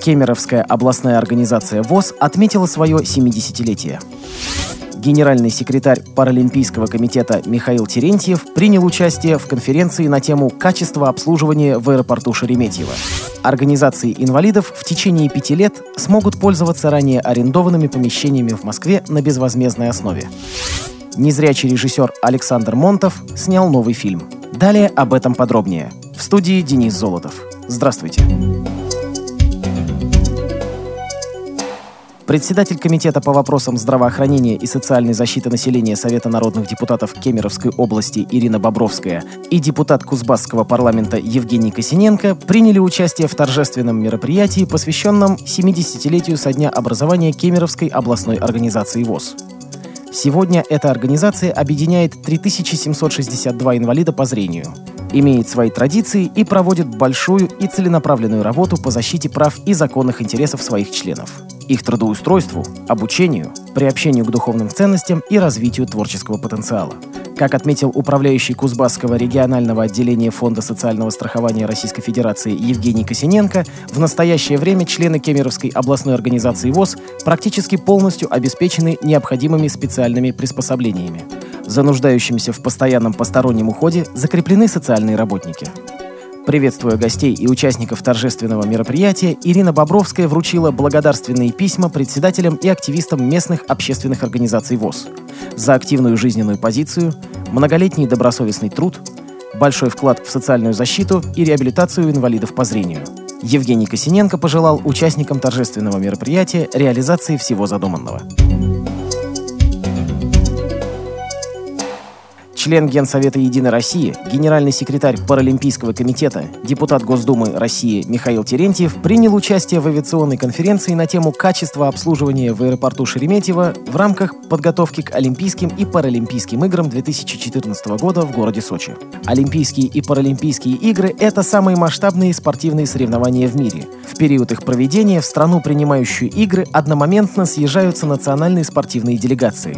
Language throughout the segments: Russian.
Кемеровская областная организация ВОЗ отметила свое 70-летие. Генеральный секретарь Паралимпийского комитета Михаил Терентьев принял участие в конференции на тему «Качество обслуживания в аэропорту Шереметьево». Организации инвалидов в течение пяти лет смогут пользоваться ранее арендованными помещениями в Москве на безвозмездной основе. Незрячий режиссер Александр Монтов снял новый фильм. Далее об этом подробнее. В студии Денис Золотов. Здравствуйте. Председатель Комитета по вопросам здравоохранения и социальной защиты населения Совета народных депутатов Кемеровской области Ирина Бобровская и депутат Кузбасского парламента Евгений Косиненко приняли участие в торжественном мероприятии, посвященном 70-летию со дня образования Кемеровской областной организации ВОЗ. Сегодня эта организация объединяет 3762 инвалида по зрению, имеет свои традиции и проводит большую и целенаправленную работу по защите прав и законных интересов своих членов их трудоустройству, обучению, приобщению к духовным ценностям и развитию творческого потенциала. Как отметил управляющий Кузбасского регионального отделения Фонда социального страхования Российской Федерации Евгений Косиненко, в настоящее время члены Кемеровской областной организации ВОЗ практически полностью обеспечены необходимыми специальными приспособлениями. За нуждающимися в постоянном постороннем уходе закреплены социальные работники – Приветствуя гостей и участников торжественного мероприятия, Ирина Бобровская вручила благодарственные письма председателям и активистам местных общественных организаций ВОЗ за активную жизненную позицию, многолетний добросовестный труд, большой вклад в социальную защиту и реабилитацию инвалидов по зрению. Евгений Косиненко пожелал участникам торжественного мероприятия реализации всего задуманного. Член Генсовета «Единой России», генеральный секретарь Паралимпийского комитета, депутат Госдумы России Михаил Терентьев принял участие в авиационной конференции на тему качества обслуживания в аэропорту Шереметьево в рамках подготовки к Олимпийским и Паралимпийским играм 2014 года в городе Сочи. Олимпийские и Паралимпийские игры – это самые масштабные спортивные соревнования в мире. В период их проведения в страну, принимающую игры, одномоментно съезжаются национальные спортивные делегации.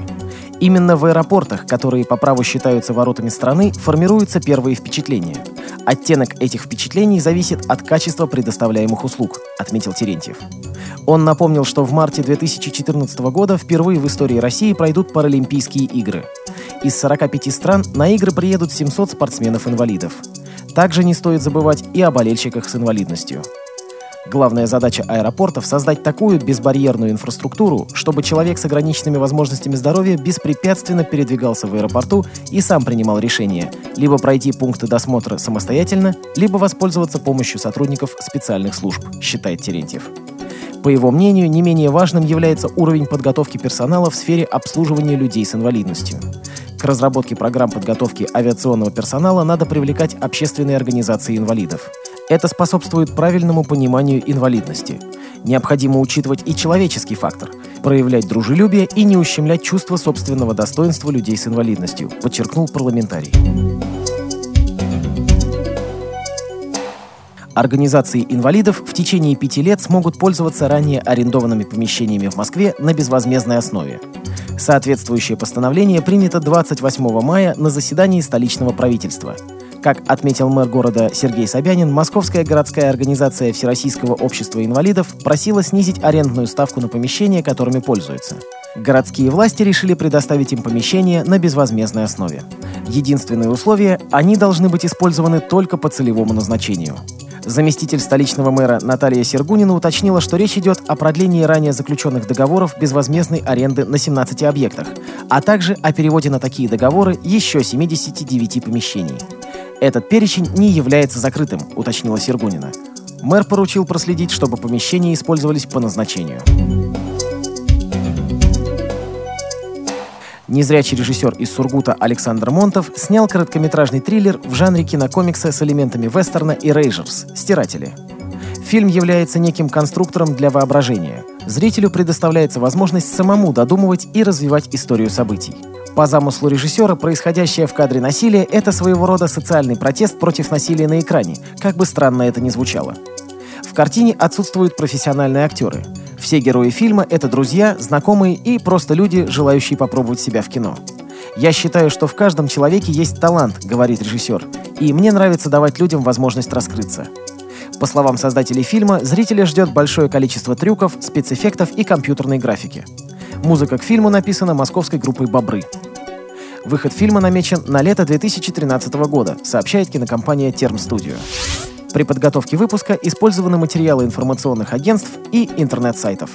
Именно в аэропортах, которые по праву считаются воротами страны, формируются первые впечатления. Оттенок этих впечатлений зависит от качества предоставляемых услуг, отметил Терентьев. Он напомнил, что в марте 2014 года впервые в истории России пройдут Паралимпийские игры. Из 45 стран на игры приедут 700 спортсменов-инвалидов. Также не стоит забывать и о болельщиках с инвалидностью. Главная задача аэропортов – создать такую безбарьерную инфраструктуру, чтобы человек с ограниченными возможностями здоровья беспрепятственно передвигался в аэропорту и сам принимал решение – либо пройти пункты досмотра самостоятельно, либо воспользоваться помощью сотрудников специальных служб, считает Терентьев. По его мнению, не менее важным является уровень подготовки персонала в сфере обслуживания людей с инвалидностью. К разработке программ подготовки авиационного персонала надо привлекать общественные организации инвалидов – это способствует правильному пониманию инвалидности. Необходимо учитывать и человеческий фактор, проявлять дружелюбие и не ущемлять чувство собственного достоинства людей с инвалидностью, подчеркнул парламентарий. Организации инвалидов в течение пяти лет смогут пользоваться ранее арендованными помещениями в Москве на безвозмездной основе. Соответствующее постановление принято 28 мая на заседании столичного правительства – как отметил мэр города Сергей Собянин, Московская городская организация Всероссийского общества инвалидов просила снизить арендную ставку на помещения, которыми пользуются. Городские власти решили предоставить им помещения на безвозмездной основе. Единственное условие – они должны быть использованы только по целевому назначению. Заместитель столичного мэра Наталья Сергунина уточнила, что речь идет о продлении ранее заключенных договоров безвозмездной аренды на 17 объектах, а также о переводе на такие договоры еще 79 помещений. Этот перечень не является закрытым, уточнила Сергунина. Мэр поручил проследить, чтобы помещения использовались по назначению. Незрячий режиссер из Сургута Александр Монтов снял короткометражный триллер в жанре кинокомикса с элементами вестерна и рейжерс «Стиратели». Фильм является неким конструктором для воображения. Зрителю предоставляется возможность самому додумывать и развивать историю событий. По замыслу режиссера, происходящее в кадре насилие – это своего рода социальный протест против насилия на экране, как бы странно это ни звучало. В картине отсутствуют профессиональные актеры. Все герои фильма – это друзья, знакомые и просто люди, желающие попробовать себя в кино. «Я считаю, что в каждом человеке есть талант», — говорит режиссер, «и мне нравится давать людям возможность раскрыться». По словам создателей фильма, зрителя ждет большое количество трюков, спецэффектов и компьютерной графики. Музыка к фильму написана московской группой «Бобры». Выход фильма намечен на лето 2013 года, сообщает кинокомпания «Терм Студио». При подготовке выпуска использованы материалы информационных агентств и интернет-сайтов.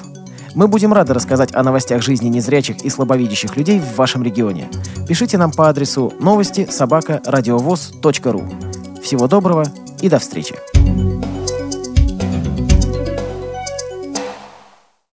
Мы будем рады рассказать о новостях жизни незрячих и слабовидящих людей в вашем регионе. Пишите нам по адресу новости собака ру. Всего доброго и до встречи!